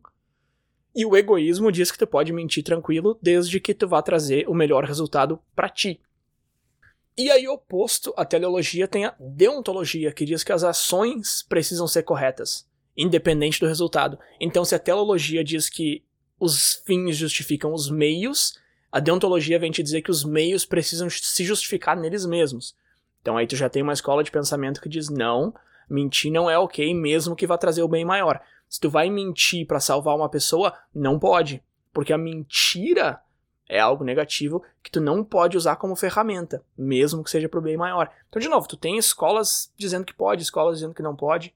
E o egoísmo diz que tu pode mentir tranquilo, desde que tu vá trazer o melhor resultado para ti. E aí, oposto à teleologia, tem a deontologia, que diz que as ações precisam ser corretas, independente do resultado. Então, se a teleologia diz que os fins justificam os meios, a deontologia vem te dizer que os meios precisam se justificar neles mesmos. Então aí tu já tem uma escola de pensamento que diz não, mentir não é ok, mesmo que vá trazer o bem maior. Se tu vai mentir para salvar uma pessoa, não pode, porque a mentira é algo negativo que tu não pode usar como ferramenta, mesmo que seja pro bem maior. Então, de novo, tu tem escolas dizendo que pode, escolas dizendo que não pode.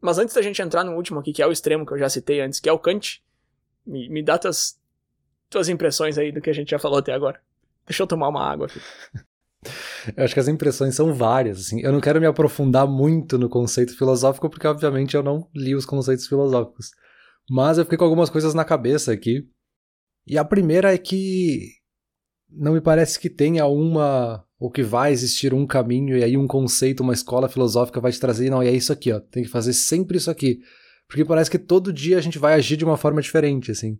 Mas antes da gente entrar no último aqui, que é o extremo que eu já citei antes, que é o Kant, me, me dá tuas, tuas impressões aí do que a gente já falou até agora. Deixa eu tomar uma água aqui. Eu acho que as impressões são várias. Assim. Eu não quero me aprofundar muito no conceito filosófico, porque, obviamente, eu não li os conceitos filosóficos. Mas eu fiquei com algumas coisas na cabeça aqui. E a primeira é que não me parece que tenha uma. ou que vai existir um caminho e aí um conceito, uma escola filosófica vai te trazer. Não, e é isso aqui, ó. Tem que fazer sempre isso aqui. Porque parece que todo dia a gente vai agir de uma forma diferente, assim.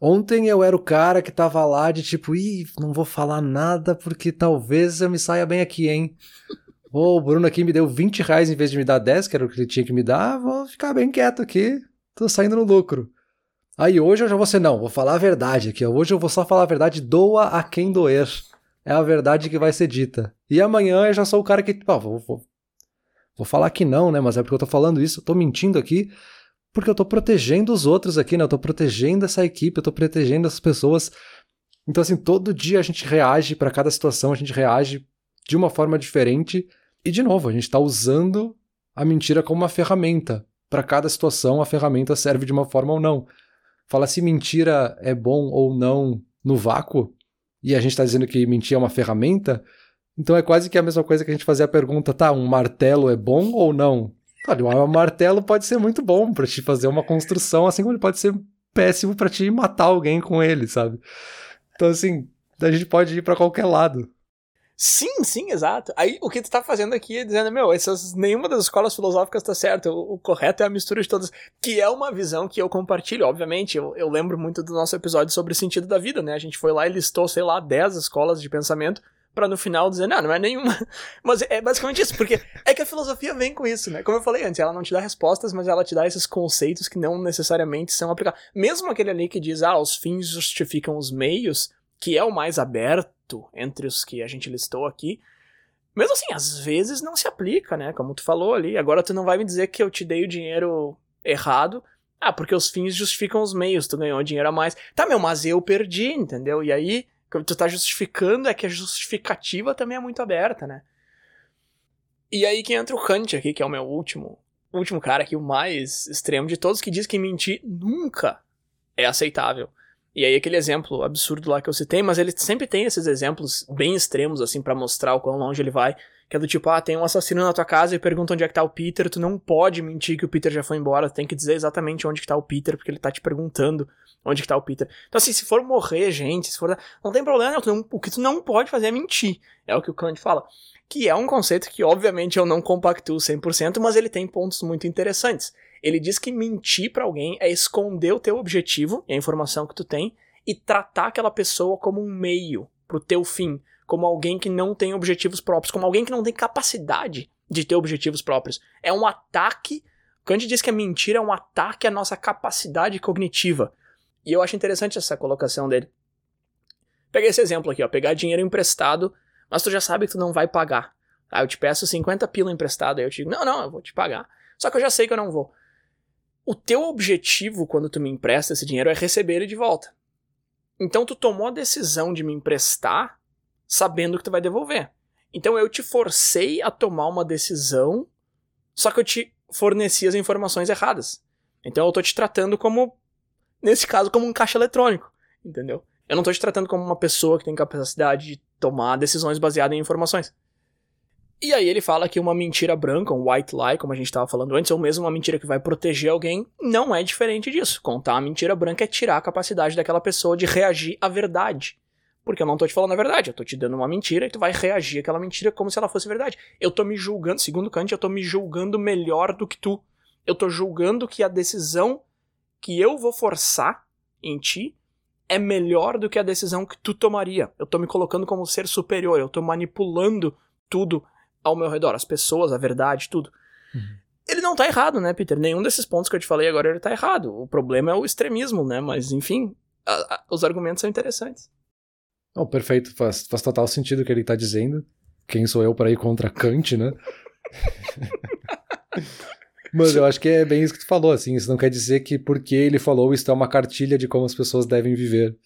Ontem eu era o cara que tava lá de tipo, ih, não vou falar nada porque talvez eu me saia bem aqui, hein? Pô, o Bruno aqui me deu 20 reais em vez de me dar 10, que era o que ele tinha que me dar, vou ficar bem quieto aqui, tô saindo no lucro. Aí hoje eu já vou ser, não, vou falar a verdade aqui, hoje eu vou só falar a verdade, doa a quem doer. É a verdade que vai ser dita. E amanhã eu já sou o cara que, pô, vou, vou, vou falar que não, né, mas é porque eu tô falando isso, eu tô mentindo aqui, porque eu tô protegendo os outros aqui, né? Eu tô protegendo essa equipe, eu tô protegendo essas pessoas. Então, assim, todo dia a gente reage para cada situação, a gente reage de uma forma diferente. E, de novo, a gente está usando a mentira como uma ferramenta. Para cada situação, a ferramenta serve de uma forma ou não. Fala se mentira é bom ou não no vácuo, e a gente está dizendo que mentir é uma ferramenta, então é quase que a mesma coisa que a gente fazer a pergunta, tá, um martelo é bom ou não? Olha, um martelo pode ser muito bom para te fazer uma construção, assim como ele pode ser péssimo para te matar alguém com ele, sabe? Então, assim, a gente pode ir para qualquer lado. Sim, sim, exato. Aí o que tu tá fazendo aqui é dizendo, meu, essas, nenhuma das escolas filosóficas tá certo, o, o, correto é a mistura de todas, que é uma visão que eu compartilho, obviamente. Eu, eu lembro muito do nosso episódio sobre o sentido da vida, né? A gente foi lá e listou, sei lá, 10 escolas de pensamento para no final dizer, não, não é nenhuma. Mas é basicamente isso, porque é que a filosofia vem com isso, né? Como eu falei antes, ela não te dá respostas, mas ela te dá esses conceitos que não necessariamente são aplicados. Mesmo aquele ali que diz, ah, os fins justificam os meios, que é o mais aberto entre os que a gente listou aqui. Mesmo assim, às vezes não se aplica, né? Como tu falou ali. Agora tu não vai me dizer que eu te dei o dinheiro errado. Ah, porque os fins justificam os meios, tu ganhou dinheiro a mais. Tá, meu, mas eu perdi, entendeu? E aí, que tu tá justificando é que a justificativa também é muito aberta, né? E aí que entra o Kant aqui, que é o meu último, último cara aqui, o mais extremo de todos, que diz que mentir nunca é aceitável. E aí aquele exemplo absurdo lá que eu citei, mas ele sempre tem esses exemplos bem extremos, assim, para mostrar o quão longe ele vai. Que é do tipo, ah, tem um assassino na tua casa e pergunta onde é que tá o Peter, tu não pode mentir que o Peter já foi embora, tu tem que dizer exatamente onde que tá o Peter, porque ele tá te perguntando onde que tá o Peter. Então assim, se for morrer gente, se for... Não tem problema, não, o que tu não pode fazer é mentir. É o que o Kant fala. Que é um conceito que, obviamente, eu não compactuo 100%, mas ele tem pontos muito interessantes. Ele diz que mentir para alguém é esconder o teu objetivo e a informação que tu tem e tratar aquela pessoa como um meio pro teu fim, como alguém que não tem objetivos próprios, como alguém que não tem capacidade de ter objetivos próprios. É um ataque. Kant diz que a mentira é um ataque à nossa capacidade cognitiva. E eu acho interessante essa colocação dele. Pega esse exemplo aqui, ó, pegar dinheiro emprestado, mas tu já sabe que tu não vai pagar. Ah, eu te peço 50 pila emprestado, aí eu te digo, não, não, eu vou te pagar. Só que eu já sei que eu não vou. O teu objetivo quando tu me empresta esse dinheiro é receber ele de volta. Então tu tomou a decisão de me emprestar sabendo que tu vai devolver. Então eu te forcei a tomar uma decisão, só que eu te forneci as informações erradas. Então eu tô te tratando como, nesse caso, como um caixa eletrônico, entendeu? Eu não tô te tratando como uma pessoa que tem capacidade de tomar decisões baseadas em informações. E aí ele fala que uma mentira branca, um white lie, como a gente estava falando antes, ou mesmo uma mentira que vai proteger alguém, não é diferente disso. Contar uma mentira branca é tirar a capacidade daquela pessoa de reagir à verdade. Porque eu não tô te falando a verdade, eu tô te dando uma mentira e tu vai reagir àquela mentira como se ela fosse verdade. Eu tô me julgando, segundo Kant, eu tô me julgando melhor do que tu. Eu tô julgando que a decisão que eu vou forçar em ti é melhor do que a decisão que tu tomaria. Eu tô me colocando como ser superior, eu tô manipulando tudo ao meu redor, as pessoas, a verdade, tudo. Uhum. Ele não tá errado, né, Peter? Nenhum desses pontos que eu te falei agora ele tá errado. O problema é o extremismo, né? Mas, enfim, a, a, os argumentos são interessantes. Oh, perfeito, faz, faz total sentido o que ele tá dizendo. Quem sou eu para ir contra Kant, né? Mas eu acho que é bem isso que tu falou, assim. Isso não quer dizer que porque ele falou isso é uma cartilha de como as pessoas devem viver.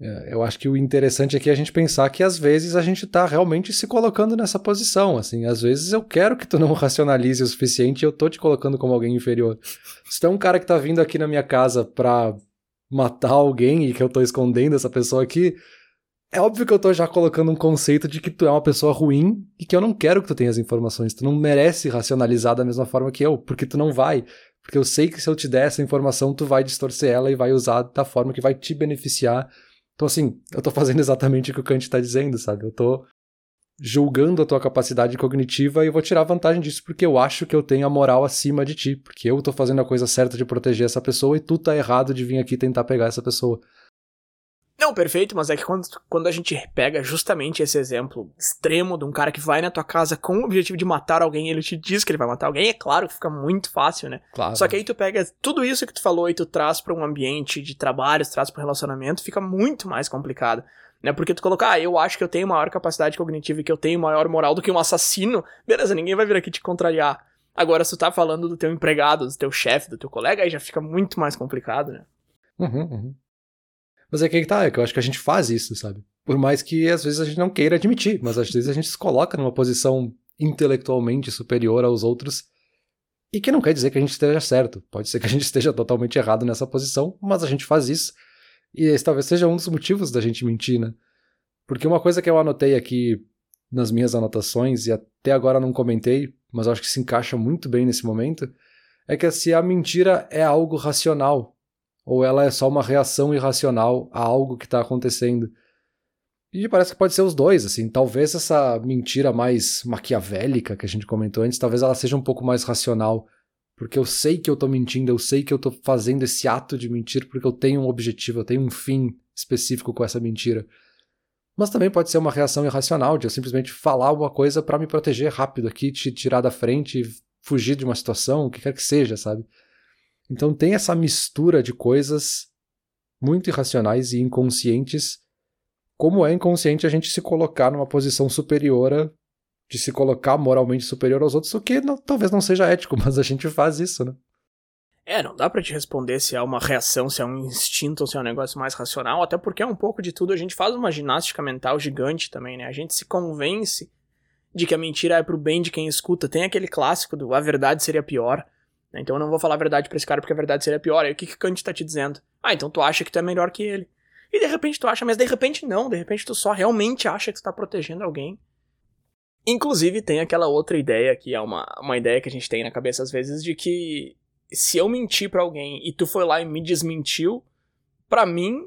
É, eu acho que o interessante aqui é a gente pensar que às vezes a gente está realmente se colocando nessa posição, assim, às vezes eu quero que tu não racionalize o suficiente e eu tô te colocando como alguém inferior. Se tu é um cara que tá vindo aqui na minha casa pra matar alguém e que eu tô escondendo essa pessoa aqui, é óbvio que eu tô já colocando um conceito de que tu é uma pessoa ruim e que eu não quero que tu tenha as informações, tu não merece racionalizar da mesma forma que eu, porque tu não vai. Porque eu sei que se eu te der essa informação, tu vai distorcer ela e vai usar da forma que vai te beneficiar então, assim, eu tô fazendo exatamente o que o Kant tá dizendo, sabe? Eu tô julgando a tua capacidade cognitiva e vou tirar vantagem disso porque eu acho que eu tenho a moral acima de ti, porque eu tô fazendo a coisa certa de proteger essa pessoa e tu tá errado de vir aqui tentar pegar essa pessoa. Não, perfeito, mas é que quando, quando a gente pega justamente esse exemplo extremo de um cara que vai na tua casa com o objetivo de matar alguém e ele te diz que ele vai matar alguém, é claro que fica muito fácil, né? Claro. Só que aí tu pega tudo isso que tu falou e tu traz para um ambiente de trabalho, tu traz para relacionamento, fica muito mais complicado. Né? Porque tu colocar, ah, eu acho que eu tenho maior capacidade cognitiva e que eu tenho maior moral do que um assassino, beleza, ninguém vai vir aqui te contrariar. Agora, se tu tá falando do teu empregado, do teu chefe, do teu colega, aí já fica muito mais complicado, né? Uhum, uhum. Mas é que tá, é que eu acho que a gente faz isso, sabe? Por mais que às vezes a gente não queira admitir, mas às vezes a gente se coloca numa posição intelectualmente superior aos outros. E que não quer dizer que a gente esteja certo. Pode ser que a gente esteja totalmente errado nessa posição, mas a gente faz isso. E esse talvez seja um dos motivos da gente mentir, né? Porque uma coisa que eu anotei aqui nas minhas anotações e até agora não comentei, mas acho que se encaixa muito bem nesse momento, é que se a mentira é algo racional, ou ela é só uma reação irracional a algo que está acontecendo. E parece que pode ser os dois, assim. Talvez essa mentira mais maquiavélica que a gente comentou antes, talvez ela seja um pouco mais racional. Porque eu sei que eu tô mentindo, eu sei que eu tô fazendo esse ato de mentir porque eu tenho um objetivo, eu tenho um fim específico com essa mentira. Mas também pode ser uma reação irracional de eu simplesmente falar alguma coisa para me proteger rápido aqui, te tirar da frente, fugir de uma situação, o que quer que seja, sabe? Então tem essa mistura de coisas muito irracionais e inconscientes como é inconsciente a gente se colocar numa posição superior, de se colocar moralmente superior aos outros, o que não, talvez não seja ético, mas a gente faz isso, né? É, não dá para te responder se é uma reação, se é um instinto ou se é um negócio mais racional, até porque é um pouco de tudo. A gente faz uma ginástica mental gigante também, né? A gente se convence de que a mentira é pro bem de quem escuta. Tem aquele clássico do a verdade seria pior. Né? Então eu não vou falar a verdade pra esse cara porque a verdade seria pior. Aí o que, que Kant tá te dizendo? Ah, então tu acha que tu é melhor que ele. E de repente tu acha, mas de repente não, de repente tu só realmente acha que tu tá protegendo alguém. Inclusive tem aquela outra ideia que é uma, uma ideia que a gente tem na cabeça às vezes de que se eu mentir para alguém e tu foi lá e me desmentiu, para mim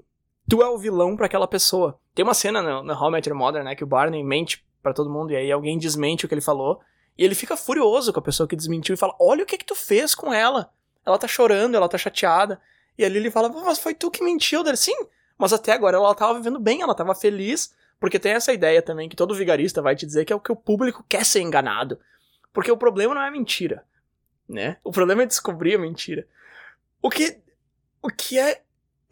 tu é o vilão para aquela pessoa. Tem uma cena no, no How I Met Your Mother, né, que o Barney mente para todo mundo e aí alguém desmente o que ele falou e ele fica furioso com a pessoa que desmentiu e fala: "Olha o que que tu fez com ela. Ela tá chorando, ela tá chateada". E ali ele fala: "Mas foi tu que mentiu". Dele, sim, mas até agora ela tava vivendo bem, ela tava feliz, porque tem essa ideia também que todo vigarista vai te dizer que é o que o público quer ser enganado. Porque o problema não é mentira, né? O problema é descobrir a mentira. O que o que é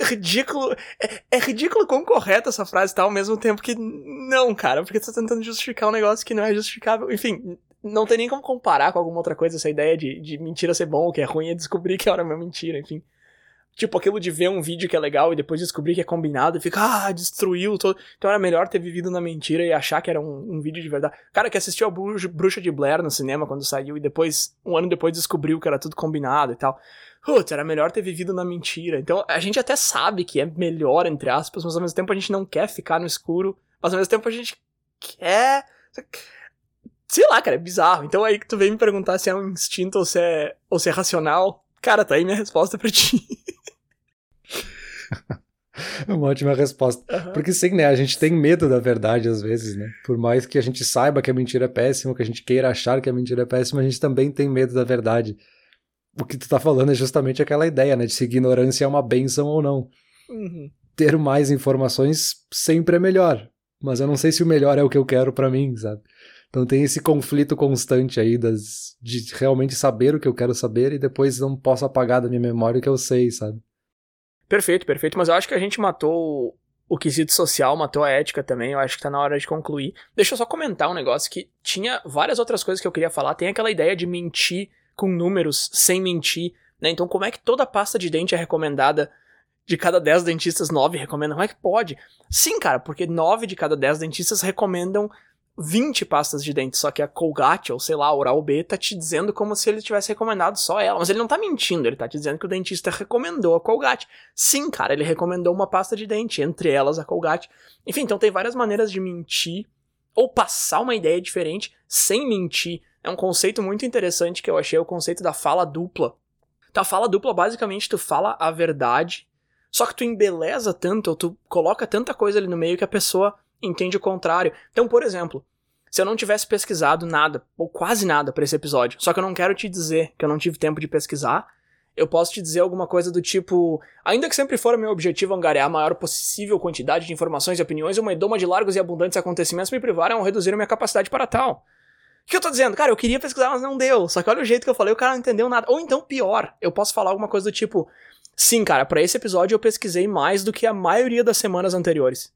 ridículo. É, é, ridículo quão correta essa frase tá ao mesmo tempo que não, cara, porque você tá tentando justificar um negócio que não é justificável. Enfim, não tem nem como comparar com alguma outra coisa essa ideia de, de mentira ser bom, o que é ruim é descobrir que era uma mentira, enfim. Tipo, aquilo de ver um vídeo que é legal e depois descobrir que é combinado e fica, ah, destruiu todo. Então era melhor ter vivido na mentira e achar que era um, um vídeo de verdade. Cara que assistiu a Bruxa de Blair no cinema quando saiu e depois, um ano depois, descobriu que era tudo combinado e tal. Putz, era melhor ter vivido na mentira. Então a gente até sabe que é melhor, entre aspas, mas ao mesmo tempo a gente não quer ficar no escuro, mas ao mesmo tempo a gente quer. Sei lá, cara, é bizarro. Então aí que tu vem me perguntar se é um instinto ou se é, ou se é racional. Cara, tá aí minha resposta pra ti. É uma ótima resposta. Uhum. Porque sim, né? A gente tem medo da verdade às vezes, né? Por mais que a gente saiba que a mentira é péssima, que a gente queira achar que a mentira é péssima, a gente também tem medo da verdade. O que tu tá falando é justamente aquela ideia, né? De se ignorância é uma benção ou não. Uhum. Ter mais informações sempre é melhor. Mas eu não sei se o melhor é o que eu quero para mim, sabe? Então tem esse conflito constante aí das, de realmente saber o que eu quero saber e depois não posso apagar da minha memória o que eu sei, sabe? Perfeito, perfeito. Mas eu acho que a gente matou o quesito social, matou a ética também. Eu acho que tá na hora de concluir. Deixa eu só comentar um negócio que tinha várias outras coisas que eu queria falar. Tem aquela ideia de mentir com números sem mentir, né? Então, como é que toda pasta de dente é recomendada? De cada 10 dentistas, 9 recomendam. Como é que pode? Sim, cara, porque 9 de cada 10 dentistas recomendam 20 pastas de dente, só que a Colgate, ou sei lá, Oral B, tá te dizendo como se ele tivesse recomendado só ela. Mas ele não tá mentindo, ele tá te dizendo que o dentista recomendou a Colgate. Sim, cara, ele recomendou uma pasta de dente, entre elas a Colgate. Enfim, então tem várias maneiras de mentir, ou passar uma ideia diferente sem mentir. É um conceito muito interessante que eu achei, o conceito da fala dupla. Tá, fala dupla, basicamente, tu fala a verdade, só que tu embeleza tanto, ou tu coloca tanta coisa ali no meio que a pessoa entende o contrário. Então, por exemplo, se eu não tivesse pesquisado nada, ou quase nada para esse episódio, só que eu não quero te dizer que eu não tive tempo de pesquisar, eu posso te dizer alguma coisa do tipo: ainda que sempre for meu objetivo angariar a maior possível quantidade de informações e opiniões, uma edoma de largos e abundantes acontecimentos me privaram ou reduziram minha capacidade para tal. O que eu tô dizendo? Cara, eu queria pesquisar, mas não deu. Só que olha o jeito que eu falei, o cara não entendeu nada. Ou então, pior, eu posso falar alguma coisa do tipo: sim, cara, para esse episódio eu pesquisei mais do que a maioria das semanas anteriores.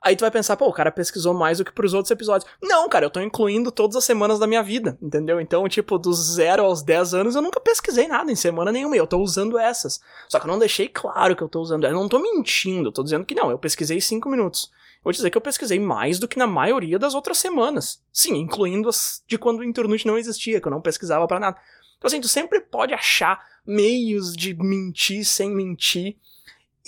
Aí tu vai pensar, pô, o cara pesquisou mais do que pros outros episódios. Não, cara, eu tô incluindo todas as semanas da minha vida, entendeu? Então, tipo, dos 0 aos 10 anos eu nunca pesquisei nada em semana nenhuma. Eu tô usando essas. Só que eu não deixei claro que eu tô usando. Eu não tô mentindo, eu tô dizendo que não, eu pesquisei 5 minutos. Vou dizer que eu pesquisei mais do que na maioria das outras semanas. Sim, incluindo as de quando o internet não existia, que eu não pesquisava para nada. Então, assim, tu sempre pode achar meios de mentir sem mentir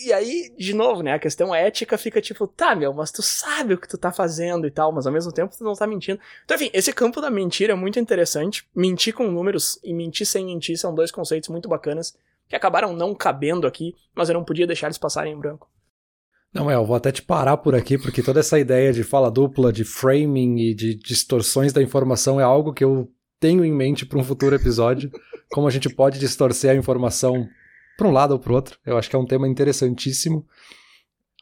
E aí, de novo, né, a questão ética fica tipo, tá, meu, mas tu sabe o que tu tá fazendo e tal, mas ao mesmo tempo tu não tá mentindo. Então, enfim, esse campo da mentira é muito interessante. Mentir com números e mentir sem mentir são dois conceitos muito bacanas que acabaram não cabendo aqui, mas eu não podia deixar eles passarem em branco. Não, é, eu vou até te parar por aqui, porque toda essa ideia de fala dupla, de framing e de distorções da informação é algo que eu tenho em mente para um futuro episódio. como a gente pode distorcer a informação para um lado ou para o outro. Eu acho que é um tema interessantíssimo.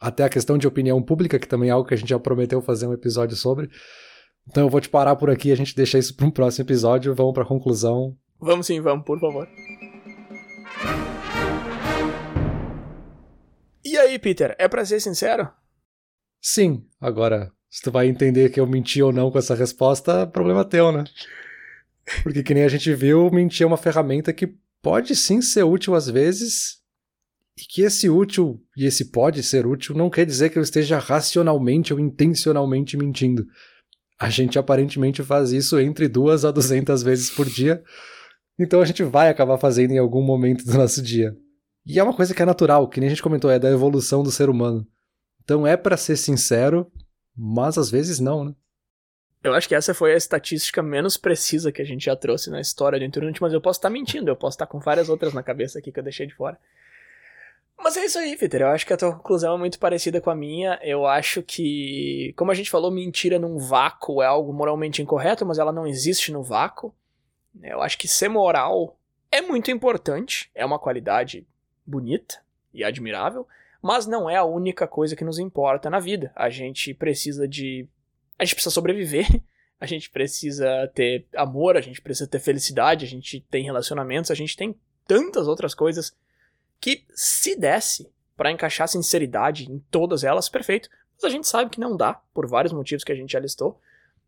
Até a questão de opinião pública, que também é algo que a gente já prometeu fazer um episódio sobre. Então eu vou te parar por aqui, e a gente deixa isso para um próximo episódio. Vamos para a conclusão. Vamos sim, vamos, por favor. E aí, Peter, é para ser sincero? Sim. Agora, se tu vai entender que eu menti ou não com essa resposta, problema teu, né? Porque que nem a gente viu, mentir é uma ferramenta que pode sim ser útil às vezes, e que esse útil e esse pode ser útil não quer dizer que eu esteja racionalmente ou intencionalmente mentindo. A gente aparentemente faz isso entre duas a duzentas vezes por dia, então a gente vai acabar fazendo em algum momento do nosso dia. E é uma coisa que é natural, que nem a gente comentou, é da evolução do ser humano. Então é para ser sincero, mas às vezes não, né? Eu acho que essa foi a estatística menos precisa que a gente já trouxe na história do Internet, mas eu posso estar mentindo, eu posso estar com várias outras na cabeça aqui que eu deixei de fora. Mas é isso aí, Peter. Eu acho que a tua conclusão é muito parecida com a minha. Eu acho que, como a gente falou, mentira num vácuo é algo moralmente incorreto, mas ela não existe no vácuo. Eu acho que ser moral é muito importante, é uma qualidade bonita e admirável, mas não é a única coisa que nos importa na vida. A gente precisa de a gente precisa sobreviver, a gente precisa ter amor, a gente precisa ter felicidade, a gente tem relacionamentos, a gente tem tantas outras coisas que se desse para encaixar sinceridade em todas elas, perfeito. Mas a gente sabe que não dá, por vários motivos que a gente já listou.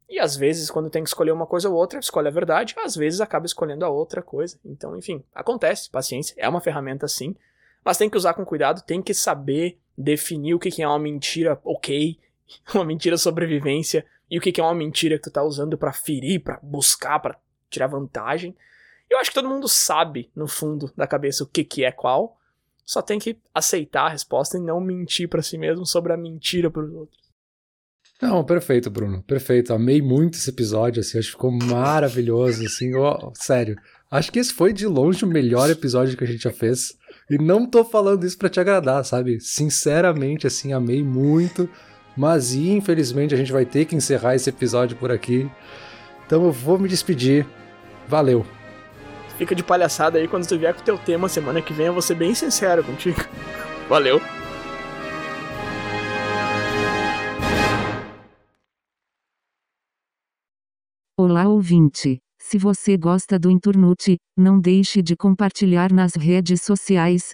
E às vezes, quando tem que escolher uma coisa ou outra, escolhe a verdade, às vezes acaba escolhendo a outra coisa. Então, enfim, acontece, paciência, é uma ferramenta sim, mas tem que usar com cuidado, tem que saber definir o que é uma mentira ok uma mentira sobrevivência e o que é uma mentira que tu tá usando para ferir, para buscar, para tirar vantagem. Eu acho que todo mundo sabe, no fundo da cabeça, o que, que é qual. Só tem que aceitar a resposta e não mentir para si mesmo sobre a mentira para os outros. Não, perfeito, Bruno. Perfeito. Amei muito esse episódio, assim, acho que ficou maravilhoso, assim, oh, sério. Acho que esse foi de longe o melhor episódio que a gente já fez. E não tô falando isso para te agradar, sabe? Sinceramente, assim, amei muito. Mas infelizmente a gente vai ter que encerrar esse episódio por aqui. Então eu vou me despedir. Valeu. Fica de palhaçada aí quando tu vier com o teu tema semana que vem, eu vou ser bem sincero contigo. Valeu. Olá ouvinte. Se você gosta do Inturnute, não deixe de compartilhar nas redes sociais,